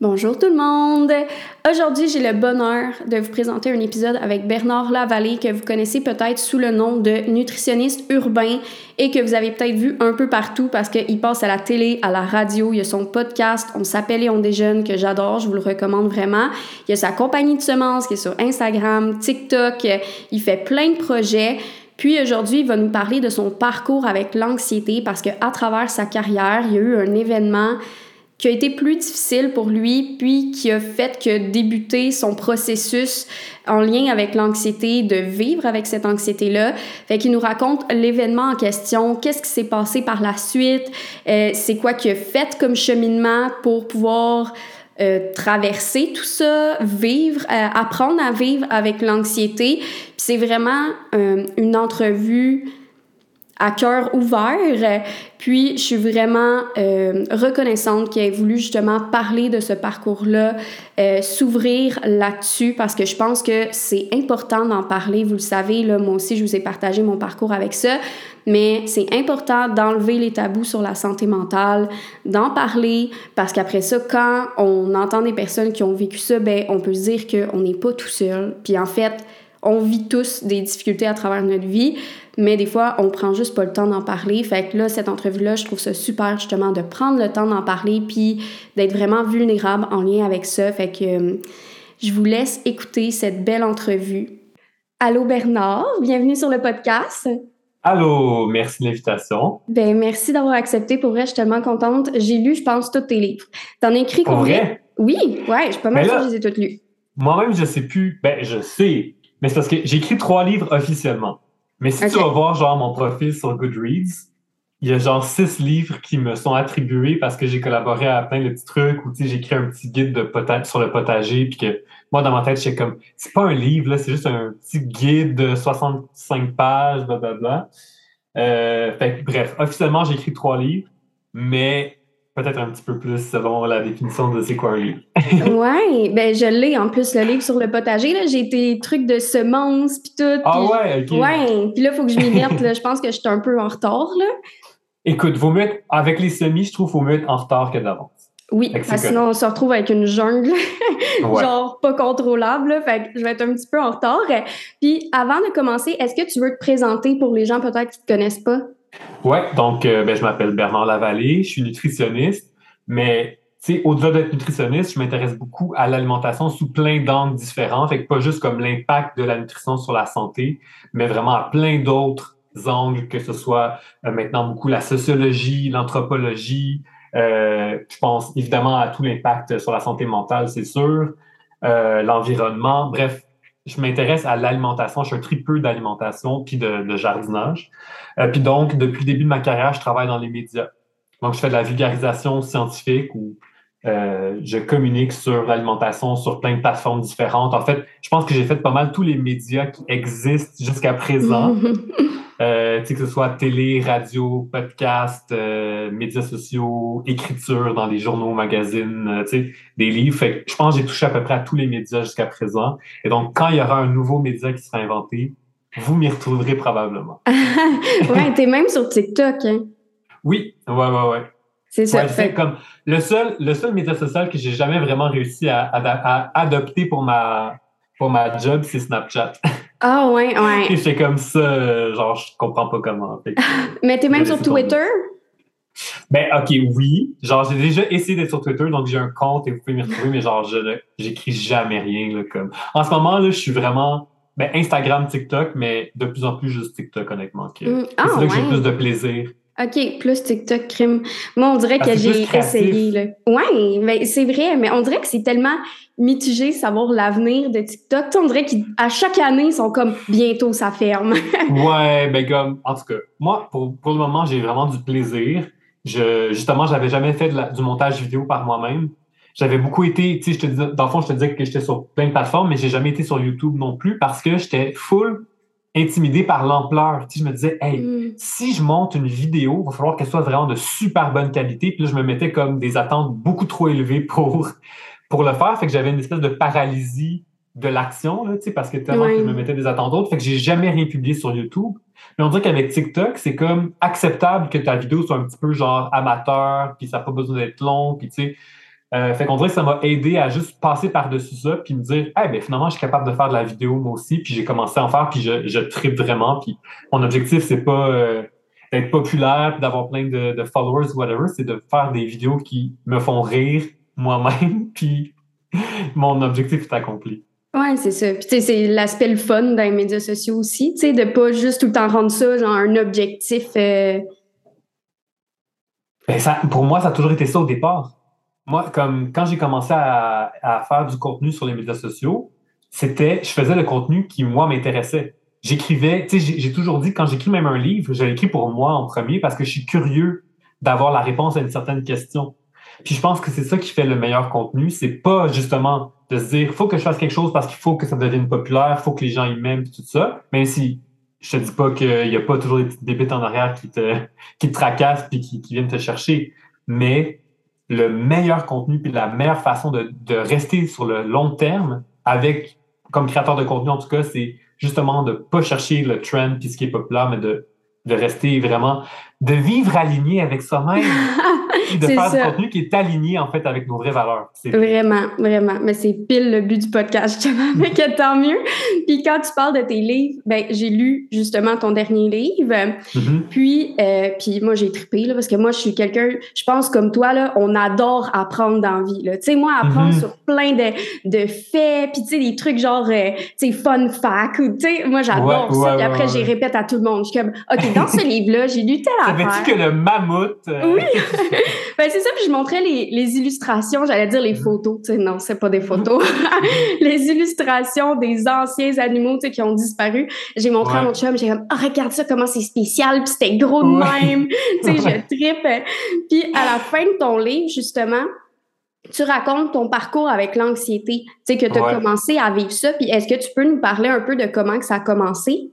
Bonjour tout le monde! Aujourd'hui, j'ai le bonheur de vous présenter un épisode avec Bernard Lavallée que vous connaissez peut-être sous le nom de nutritionniste urbain et que vous avez peut-être vu un peu partout parce qu'il passe à la télé, à la radio, il y a son podcast On s'appelle et on déjeune que j'adore, je vous le recommande vraiment. Il y a sa compagnie de semences qui est sur Instagram, TikTok, il fait plein de projets. Puis aujourd'hui, il va nous parler de son parcours avec l'anxiété parce qu'à travers sa carrière, il y a eu un événement qui a été plus difficile pour lui, puis qui a fait que débuter son processus en lien avec l'anxiété, de vivre avec cette anxiété-là. Fait qu'il nous raconte l'événement en question, qu'est-ce qui s'est passé par la suite, euh, c'est quoi qu'il a fait comme cheminement pour pouvoir euh, traverser tout ça, vivre, euh, apprendre à vivre avec l'anxiété. Puis c'est vraiment une entrevue à cœur ouvert. Puis, je suis vraiment euh, reconnaissante qu'il ait voulu justement parler de ce parcours-là, euh, s'ouvrir là-dessus, parce que je pense que c'est important d'en parler. Vous le savez, là, moi aussi, je vous ai partagé mon parcours avec ça, mais c'est important d'enlever les tabous sur la santé mentale, d'en parler, parce qu'après ça, quand on entend des personnes qui ont vécu ça, ben, on peut se dire qu'on n'est pas tout seul. Puis en fait, on vit tous des difficultés à travers notre vie mais des fois, on prend juste pas le temps d'en parler. Fait que là, cette entrevue-là, je trouve ça super justement de prendre le temps d'en parler puis d'être vraiment vulnérable en lien avec ça. Fait que euh, je vous laisse écouter cette belle entrevue. Allô Bernard, bienvenue sur le podcast. Allô, merci de l'invitation. Ben merci d'avoir accepté. Pour vrai, je suis tellement contente. J'ai lu, je pense, tous tes livres. T'en as écrit combien? Oui, ouais, je suis pas mal sûre que je les ai tous lus. Moi-même, je sais plus. Ben, je sais. Mais c'est parce que j'ai écrit trois livres officiellement. Mais si tu vas voir genre mon profil sur Goodreads, il y a genre six livres qui me sont attribués parce que j'ai collaboré à plein de petits trucs ou tu sais j'ai écrit un petit guide de sur le potager puis que moi dans ma tête j'étais comme c'est pas un livre là c'est juste un petit guide de 65 pages blablabla. Euh, fait bref officiellement j'ai écrit trois livres mais peut-être un petit peu plus selon la définition de c'est quoi un livre. ouais, ben je l'ai en plus le livre sur le potager là, j'ai été trucs de semences puis tout. Ah ouais, OK. Ouais, puis là faut que je m'y mette là, je pense que je suis un peu en retard là. Écoute, vaut mieux avec les semis, je trouve qu'il faut mieux être en retard que d'avance. Oui, parce que sinon on se retrouve avec une jungle, genre pas contrôlable. fait que je vais être un petit peu en retard. Puis avant de commencer, est-ce que tu veux te présenter pour les gens peut-être qui te connaissent pas? Oui, donc euh, ben, je m'appelle Bernard Lavallée, je suis nutritionniste, mais au-delà d'être nutritionniste, je m'intéresse beaucoup à l'alimentation sous plein d'angles différents, fait que pas juste comme l'impact de la nutrition sur la santé, mais vraiment à plein d'autres angles, que ce soit euh, maintenant beaucoup la sociologie, l'anthropologie, euh, je pense évidemment à tout l'impact sur la santé mentale, c'est sûr, l'environnement, bref, je m'intéresse à l'alimentation. Je suis un tripeux d'alimentation puis de, jardinage. Euh, puis donc, depuis le début de ma carrière, je travaille dans les médias. Donc, je fais de la vulgarisation scientifique où euh, je communique sur l'alimentation sur plein de plateformes différentes. En fait, je pense que j'ai fait pas mal tous les médias qui existent jusqu'à présent. Euh, que ce soit télé, radio, podcast, euh, médias sociaux, écriture dans des journaux, magazines, euh, des livres. Fait je pense que j'ai touché à peu près à tous les médias jusqu'à présent. Et donc, quand il y aura un nouveau média qui sera inventé, vous m'y retrouverez probablement. ouais, t'es même sur TikTok, hein? Oui, ouais, ouais, ouais. C'est ça. fait... comme le seul, le seul média social que j'ai jamais vraiment réussi à, à adopter pour ma, pour ma job, c'est Snapchat. Ah ouais, ouais. c'est comme ça, genre, je comprends pas comment. Mais t'es même sur Twitter? Ben, ok, oui. Genre, j'ai déjà essayé d'être sur Twitter, donc j'ai un compte et vous pouvez m'y retrouver, mais genre, je j'écris jamais rien, là, comme. En ce moment, là, je suis vraiment, ben, Instagram, TikTok, mais de plus en plus juste TikTok, honnêtement. Mm. c'est là que j'ai plus de plaisir. OK, plus TikTok crime. Moi, on dirait que j'ai essayé. Là. Ouais, mais c'est vrai, mais on dirait que c'est tellement mitigé savoir l'avenir de TikTok. on dirait qu'à chaque année, ils sont comme bientôt ça ferme. ouais, ben comme, en tout cas, moi, pour, pour le moment, j'ai vraiment du plaisir. Je, justement, j'avais jamais fait du montage vidéo par moi-même. J'avais beaucoup été, tu sais, je te dis, dans le fond, je te disais que j'étais sur plein de plateformes, mais j'ai jamais été sur YouTube non plus parce que j'étais full intimidé par l'ampleur. Tu je me disais, hey, mm. si je monte une vidéo, il va falloir qu'elle soit vraiment de super bonne qualité. Puis là, je me mettais comme des attentes beaucoup trop élevées pour, pour le faire. Fait que j'avais une espèce de paralysie de l'action, tu sais, parce que tellement que je me mettais des attentes d'autres. Fait que j'ai jamais rien publié sur YouTube. Mais on dirait qu'avec TikTok, c'est comme acceptable que ta vidéo soit un petit peu genre amateur, puis ça n'a pas besoin d'être long, puis tu sais, Euh, fait qu'on dirait que ça m'a aidé à juste passer par-dessus ça, puis me dire, eh ben finalement, je suis capable de faire de la vidéo moi aussi, puis j'ai commencé à en faire, puis je, je tripe vraiment, puis mon objectif, c'est pas euh, d'être populaire, puis d'avoir plein de, de followers, whatever, c'est de faire des vidéos qui me font rire moi-même, puis mon objectif est accompli. Ouais, c'est ça. Puis, tu sais, c'est l'aspect le fun dans les médias sociaux aussi, tu sais, de pas juste tout le temps rendre ça, genre, un objectif. Euh... Ben, ça, pour moi, ça a toujours été ça au départ. Moi, comme quand j'ai commencé à, à, faire du contenu sur les médias sociaux, c'était, je faisais le contenu qui, moi, m'intéressait. J'écrivais, tu sais, j'ai toujours dit, quand j'écris même un livre, je l'écris pour moi en premier parce que je suis curieux d'avoir la réponse à une certaine question. Puis je pense que c'est ça qui fait le meilleur contenu. C'est pas justement de se dire, faut que je fasse quelque chose parce qu'il faut que ça devienne populaire, faut que les gens y m'aiment, tout ça. Même si je te dis pas qu'il y a pas toujours des petites débites en arrière qui te, qui te tracassent puis qui viennent te chercher. Mais le meilleur contenu puis la meilleure façon de, de rester sur le long terme avec, comme créateur de contenu en tout cas, c'est justement de pas chercher le trend puis ce qui est populaire, mais de, de rester vraiment, de vivre aligné avec soi-même. de faire du contenu qui est aligné en fait avec nos vraies valeurs. Vraiment, vraiment. Mais c'est pile le but du podcast, mais que tant mieux. Puis quand tu parles de tes livres, ben j'ai lu justement ton dernier livre. Mm-hmm. Puis, euh, puis moi j'ai trippé là, parce que moi je suis quelqu'un, je pense comme toi là, on adore apprendre dans la vie. Tu sais moi apprendre mm-hmm. sur plein de, de faits, puis tu sais des trucs genre euh, tu sais fun fact ou tu sais moi j'adore ça. puis après j'y répète à tout le monde. Je suis comme ok dans ce livre là j'ai lu telle affaire. Savais-tu que le mammouth euh, Oui. ben, c'est ça, puis je montrais les, les illustrations, j'allais dire les photos, tu sais, non, c'est pas des photos. les illustrations des anciens animaux, tu sais, qui ont disparu. J'ai montré à mon chum, j'ai comme, oh, regarde ça, comment c'est spécial, puis c'était gros de même. tu sais, je tripe. Puis à la fin de ton livre, justement, tu racontes ton parcours avec l'anxiété, tu sais, que tu as commencé à vivre ça. Puis est-ce que tu peux nous parler un peu de comment que ça a commencé?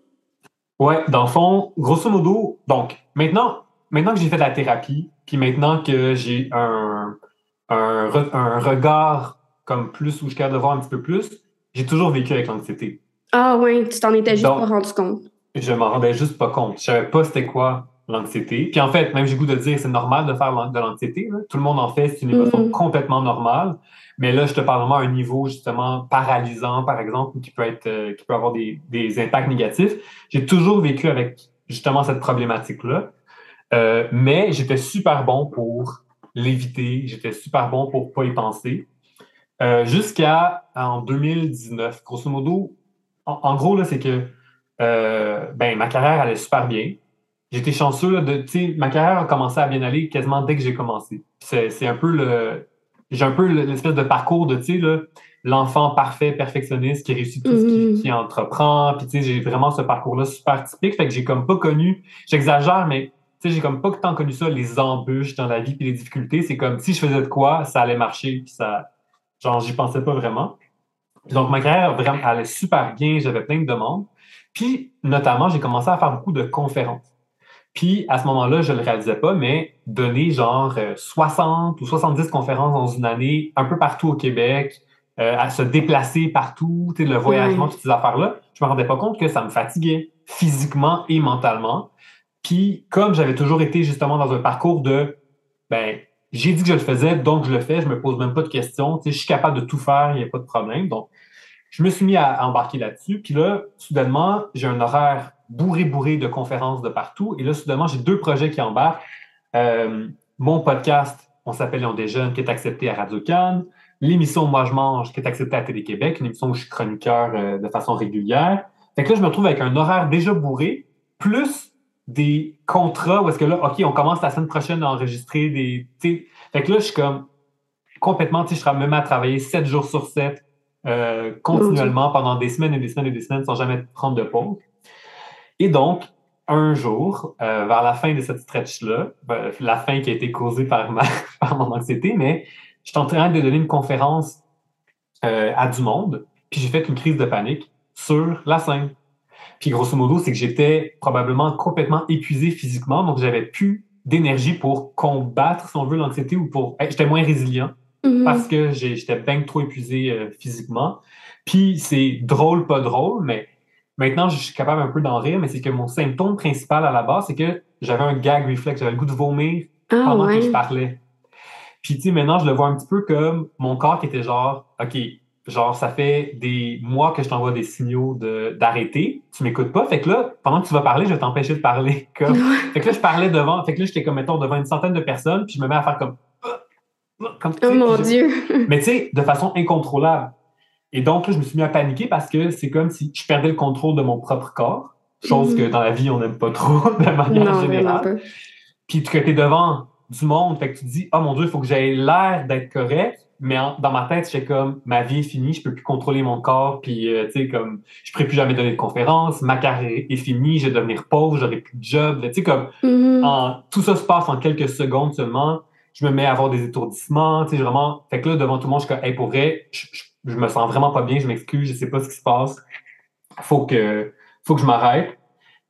Ouais, dans le fond, grosso modo, donc, maintenant, maintenant que j'ai fait de la thérapie, puis maintenant que j'ai un, un, un, regard comme plus où je suis capable de voir un petit peu plus, j'ai toujours vécu avec l'anxiété. Ah oui, tu t'en étais juste pas rendu compte. Je m'en rendais juste pas compte. Je savais pas c'était quoi l'anxiété. Puis en fait, même j'ai le goût de dire c'est normal de faire de l'anxiété. Tout le monde en fait, c'est une émotion mm-hmm. complètement normale. Mais là, je te parle vraiment à un niveau justement paralysant, par exemple, qui peut être, euh, qui peut avoir des, des impacts négatifs. J'ai toujours vécu avec justement cette problématique-là. Euh, mais j'étais super bon pour l'éviter, j'étais super bon pour pas y penser. Euh, jusqu'à en 2019, grosso modo, en, gros, là, c'est que euh, ben, ma carrière allait super bien. J'étais chanceux là, de, ma carrière a commencé à bien aller quasiment dès que j'ai commencé. C'est un peu le, j'ai un peu l'espèce de parcours de, tu sais, l'enfant parfait, perfectionniste qui réussit tout ce qu'il mm-hmm. entreprend. Puis, tu sais, j'ai vraiment ce parcours-là super typique. Fait que j'ai comme pas connu, j'exagère, mais tu sais, j'ai comme pas tant connu ça, les embûches dans la vie puis les difficultés. C'est comme si je faisais de quoi, ça allait marcher puis ça, genre, j'y pensais pas vraiment. Donc, ma carrière vraiment, allait super bien, j'avais plein de demandes. Puis, notamment, j'ai commencé à faire beaucoup de conférences. Puis, à ce moment-là, je le réalisais pas, mais donner genre 60 euh, ou 70 conférences dans une année, un peu partout au Québec, euh, à se déplacer partout, tu sais, le voyagement, toutes ces affaires-là, je me rendais pas compte que ça me fatiguait physiquement et mentalement. Puis, comme j'avais toujours été justement dans un parcours de, ben, j'ai dit que je le faisais, donc je le fais, je me pose même pas de questions, tu sais, je suis capable de tout faire, il n'y a pas de problème. Donc, je me suis mis à, embarquer là-dessus. Puis là, soudainement, j'ai un horaire bourré, bourré de conférences de partout. Et là, soudainement, j'ai deux projets qui embarquent. Euh, mon podcast, on s'appelle Léon des Jeunes, qui est accepté à Radio Cannes. L'émission Moi je mange, qui est acceptée à Télé-Québec, une émission où je suis chroniqueur euh, de façon régulière. Fait que là, je me retrouve avec un horaire déjà bourré, plus des contrats où est-ce que là, OK, on commence la semaine prochaine à enregistrer des. Fait que là, je suis comme complètement, tu sais, je serais même à travailler 7 jours sur 7 euh, continuellement pendant des semaines et des semaines et des semaines sans jamais prendre de pause. Et donc, un jour, euh, vers la fin de cette stretch-là, ben, la fin qui a été causée par, ma, par mon anxiété, mais je suis en train de donner une conférence euh, à du monde, puis j'ai fait une crise de panique sur la scène. Puis grosso modo, c'est que j'étais probablement complètement épuisé physiquement, donc j'avais plus d'énergie pour combattre, si on veut, l'anxiété ou pour. J'étais moins résilient mm-hmm. parce que j'étais bien trop épuisé euh, physiquement. Puis c'est drôle, pas drôle, mais maintenant je suis capable un peu d'en rire, mais c'est que mon symptôme principal à la base, c'est que j'avais un gag reflex, j'avais le goût de vomir ah, pendant que je parlais. Puis, tu sais, maintenant, je le vois un petit peu comme mon corps qui était genre, OK, genre, ça fait des mois que je t'envoie des signaux d'arrêter, tu m'écoutes pas. Fait que là, pendant que tu vas parler, je vais t'empêcher de parler. Comme... fait que là, je parlais devant, fait que là, j'étais comme, mettons, devant une centaine de personnes, puis je me mets à faire comme, comme oh mon Dieu! Mais tu sais, de façon incontrôlable. Et donc, là, je me suis mis à paniquer parce que c'est comme si je perdais le contrôle de mon propre corps, chose mm. que dans la vie, on n'aime pas trop de manière générale. Puis que tu es devant du monde, fait que tu te dis, oh mon Dieu, il faut que j'aie l'air d'être correct. Mais dans ma tête, j'étais comme, ma vie est finie, je peux plus contrôler mon corps, puis euh, tu sais, comme, je pourrais plus jamais donner de conférences, ma carrière est finie, je vais devenir pauvre, j'aurai plus de job. Tu sais, comme, mm-hmm. tout ça se passe en quelques secondes seulement. Je me mets à avoir des étourdissements, tu sais, vraiment. Fait que là, devant tout le monde, je suis comme, hey, pour vrai, je, me sens vraiment pas bien, je m'excuse, je sais pas ce qui se passe. Faut que, faut que je m'arrête.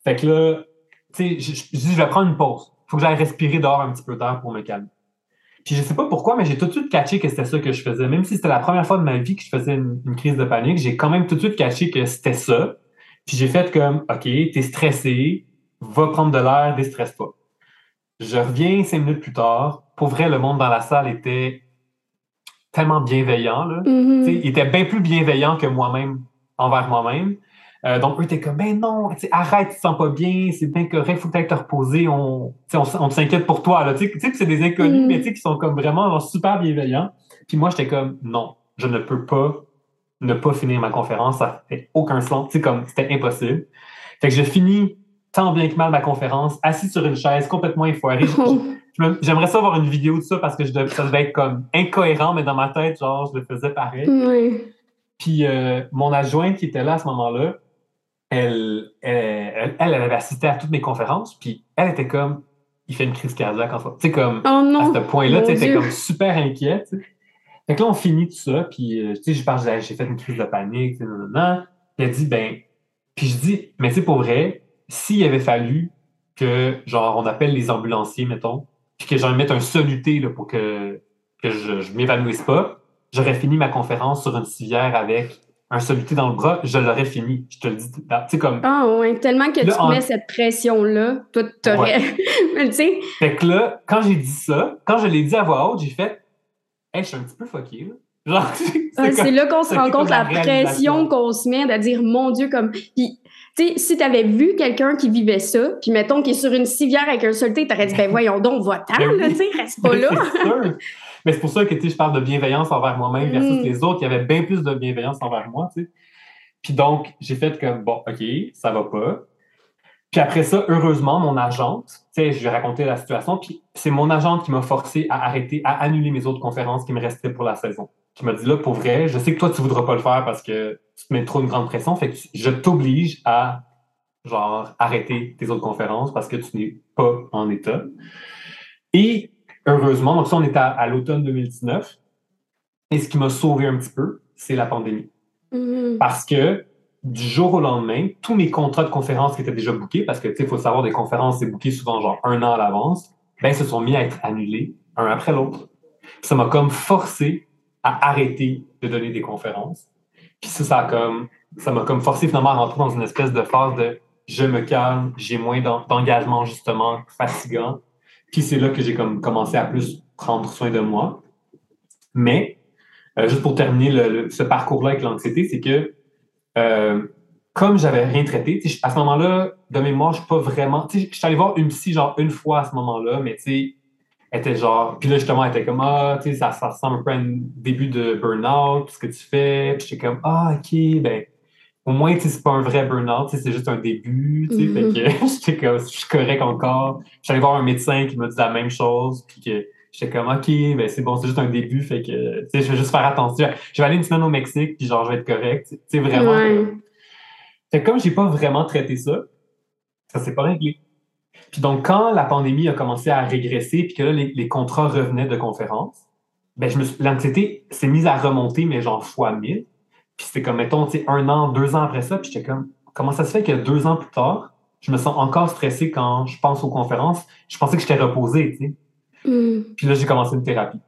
Fait que là, tu sais, je, je, je vais prendre une pause faut que j'aille respirer dehors un petit peu d'air pour me calmer. Puis je sais pas pourquoi, mais j'ai tout de suite catché que c'était ça que je faisais. Même si c'était la première fois de ma vie que je faisais une, crise de panique, j'ai quand même tout de suite catché que c'était ça. Puis j'ai fait comme, OK, t'es stressé, va prendre de l'air, déstresse pas. Je reviens cinq minutes plus tard. Pour vrai, le monde dans la salle était tellement bienveillant. Là. Mm-hmm. Il était bien plus bienveillant que moi-même envers moi-même. Euh, donc, eux, t'es comme, ben non, arrête, tu te sens pas bien, c'est bien correct, faut peut-être te reposer, on, on, on s'inquiète pour toi. Tu sais que c'est des inconnus, mm. mais tu sais, qui sont comme vraiment super bienveillants. Puis moi, j'étais comme, non, je ne peux pas ne pas finir ma conférence, ça fait aucun sens. Tu sais, comme, c'était impossible. Fait que je finis tant bien que mal ma conférence, assis sur une chaise, complètement effoiré. J'aimerais ça avoir une vidéo de ça parce que je ça devait être comme incohérent, mais dans ma tête, genre, je le faisais pareil. Oui. Puis euh, mon adjointe qui était là à ce moment-là, elle, elle, elle, avait assisté à toutes mes conférences, puis elle était comme, il fait une crise cardiaque en fait. Tu sais, comme, oh à ce point-là, tu étais comme super inquiète. Fait que là, on finit tout ça, puis, euh, tu sais, je pense j'ai fait une crise de panique, tu Puis elle dit, ben, puis je dis, mais c'est pour vrai, s'il avait fallu que, genre, on appelle les ambulanciers, mettons, puis que j'en mette un soluté là, pour que, que je, je m'évanouisse pas, j'aurais fini ma conférence sur une civière avec un soluté dans le bras, je l'aurais fini. Je te le dis. Tu sais, comme. Ah, ouais, tellement que tu mets cette pression-là, toi, t'aurais. Mais tu sais. Fait que là, quand j'ai dit ça, quand je l'ai dit à voix haute, j'ai fait, hey, je suis un petit peu fucké, là. Genre, ah, c'est là qu'on se rend compte la, la pression qu'on se met de dire, mon Dieu, comme. Puis, tu sais, si t'avais vu quelqu'un qui vivait ça, puis mettons qu'il est sur une civière avec un soluté, t'aurais dit, ben voyons donc, va-t'en, ben tu sais, reste pas ben, là. Mais c'est pour ça que je parle de bienveillance envers moi-même versus mm. les autres. Il y avait bien plus de bienveillance envers moi. sais. Puis donc, j'ai fait comme bon, OK, ça va pas. Puis après ça, heureusement, mon agente, tu sais, je lui ai raconté la situation, puis c'est mon agente qui m'a forcé à arrêter, à annuler mes autres conférences qui me restaient pour la saison. Qui m'a dit là, pour vrai, je sais que toi, tu voudras pas le faire parce que tu te mets trop une grande pression, fait que je t'oblige à, genre, arrêter tes autres conférences parce que tu n'es pas en état. Et heureusement, donc ça, on est à, l'automne 2019. Et ce qui m'a sauvé un petit peu, c'est la pandémie. Mm-hmm. Parce que du jour au lendemain, tous mes contrats de conférences qui étaient déjà bookés, parce que, tu sais, il faut savoir, des conférences, c'est booké souvent genre un an à l'avance, ben, se sont mis à être annulés, un après l'autre. Ça m'a comme forcé à arrêter de donner des conférences. Puis ça, ça comme, ça m'a comme forcé finalement à rentrer dans une espèce de phase de je me calme, j'ai moins d'engagement justement fatigant, puis c'est là que j'ai comme commencé à plus prendre soin de moi. Mais, euh, juste pour terminer ce parcours-là avec l'anxiété, c'est que euh, comme j'avais rien traité, à ce moment-là, de mémoire, je suis pas vraiment. Je suis allé voir une psy genre une fois à ce moment-là, mais tu sais, elle était genre. Puis là, justement, elle était comme Ah, tu sais, ça, ça ressemble un peu à un début de burn-out, ce que tu fais. Puis j'étais comme Ah, ok, ben au moins, c'est pas un vrai burn-out, c'est juste un début. Mm -hmm. Fait que je suis correct encore. Je suis allé voir un médecin qui m'a dit la même chose, puis que j'étais comme, OK, ben c'est bon, c'est juste un début, fait que, je vais juste faire attention. Je vais aller une semaine au Mexique, puis genre, je vais être correct. C'est vraiment. Ouais. Fait que comme j'ai pas vraiment traité ça, ça s'est pas réglé. Puis donc, quand la pandémie a commencé à régresser, puis que là, les, les contrats revenaient de conférences, ben, je me l'anxiété s'est mise à remonter, mais genre fois mille. Puis c'était comme, mettons, un an, deux ans après ça, puis j'étais comme, comment ça se fait que deux ans plus tard, je me sens encore stressé quand je pense aux conférences? Je pensais que j'étais reposé, tu sais. Mm. Puis là, j'ai commencé une thérapie.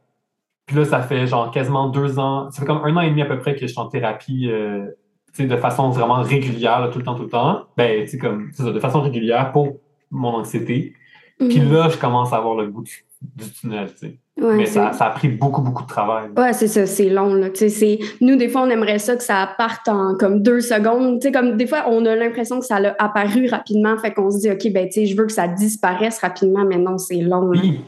Puis là, ça fait genre quasiment deux ans, ça fait comme un an et demi à peu près que je suis en thérapie, euh, tu sais, de façon vraiment régulière, tout le temps, tout le temps. Ben, tu sais, comme, c'est ça, de façon régulière pour mon anxiété. Puis Mhm. là, je commence à avoir le bout du, du tunnel, tu sais. Ouais, Mais ça, ça a pris beaucoup, beaucoup de travail. Ouais, c'est ça, c'est long. Là. Tu sais, c'est- Nous, des fois, on aimerait ça que ça parte en comme deux secondes. Tu sais, comme des fois, on a l'impression que ça a apparu rapidement, fait qu'on se dit, OK, ben, je veux que ça disparaisse rapidement, mais non, c'est long. là. Puis,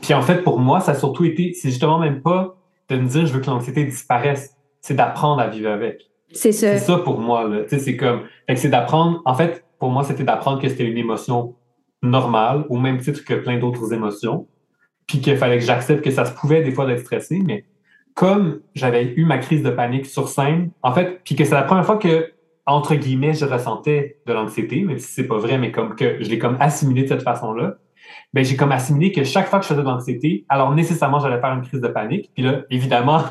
puis en fait, pour moi, ça a surtout été, c'est justement même pas de me dire je veux que l'anxiété disparaisse, c'est d'apprendre à vivre avec. C'est ça. C'est ça pour moi, là. Tu sais, c'est comme, c'est d'apprendre, en fait, pour moi, c'était d'apprendre que c'était une émotion normale, au même titre que plein d'autres émotions, puis qu'il fallait que j'accepte que ça se pouvait des fois d'être stressé, mais comme j'avais eu ma crise de panique sur scène, en fait, puis que c'est la première fois que, entre guillemets, je ressentais de l'anxiété, même si c'est pas vrai, mais comme que je l'ai comme assimilé de cette façon-là, ben j'ai comme assimilé que chaque fois que je faisais de l'anxiété, alors nécessairement j'allais faire une crise de panique. Puis là, évidemment,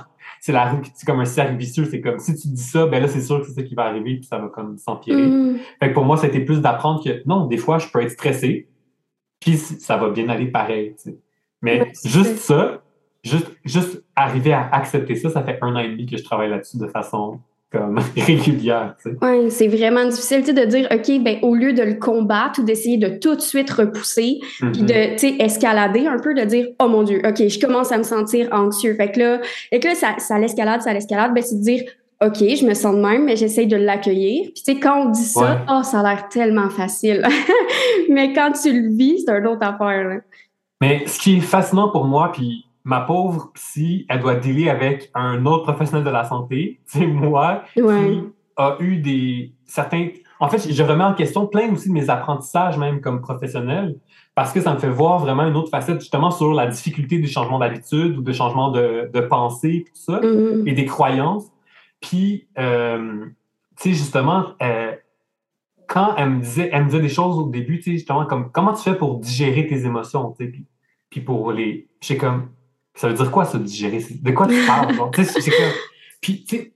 c'est la roue, qui- c'est comme un cercle vicieux. C'est comme si tu dis ça, ben là c'est sûr que c'est ça qui va arriver, puis ça va comme s'empirer. Mhm. Fait que pour moi, c'était plus d'apprendre que non, des fois je peux être stressé, puis ça va bien aller pareil. Mais Ouais, juste ça, juste juste arriver à accepter ça, ça fait un an et demi que je travaille là-dessus de façon comme régulière. Ouais, c'est vraiment difficile de dire, OK, ben, au lieu de le combattre ou d'essayer de tout de suite repousser, puis Mhm. de, escalader un peu, de dire, oh mon Dieu, OK, je commence à me sentir anxieux. Fait que là, et que là ça, ça l'escalade, ça l'escalade, ben, c'est de dire, OK, je me sens de même, mais j'essaye de l'accueillir. Puis, tu sais, quand on dit ça, Ouais. oh, ça a l'air tellement facile. mais quand tu le vis, c'est une autre affaire, là. Mais ce qui est fascinant pour moi, puis ma pauvre psy, elle doit dealer avec un autre professionnel de la santé, c'est moi, Ouais. qui a eu des certains. En fait, je remets en question plein aussi de mes apprentissages, même comme professionnel, parce que ça me fait voir vraiment une autre facette, justement, sur la difficulté du changement d'habitude ou de changement de, de pensée, tout ça, Mhm. et des croyances. Puis, euh, tu sais, justement, euh, quand elle me disait, elle me disait des choses au début, tu sais, justement, comme comment tu fais pour digérer tes émotions, tu sais, puis, puis pour les. J'ai comme. Ça veut dire quoi, ça, digérer? De quoi tu parles? genre? C'est comme. Puis, tu sais,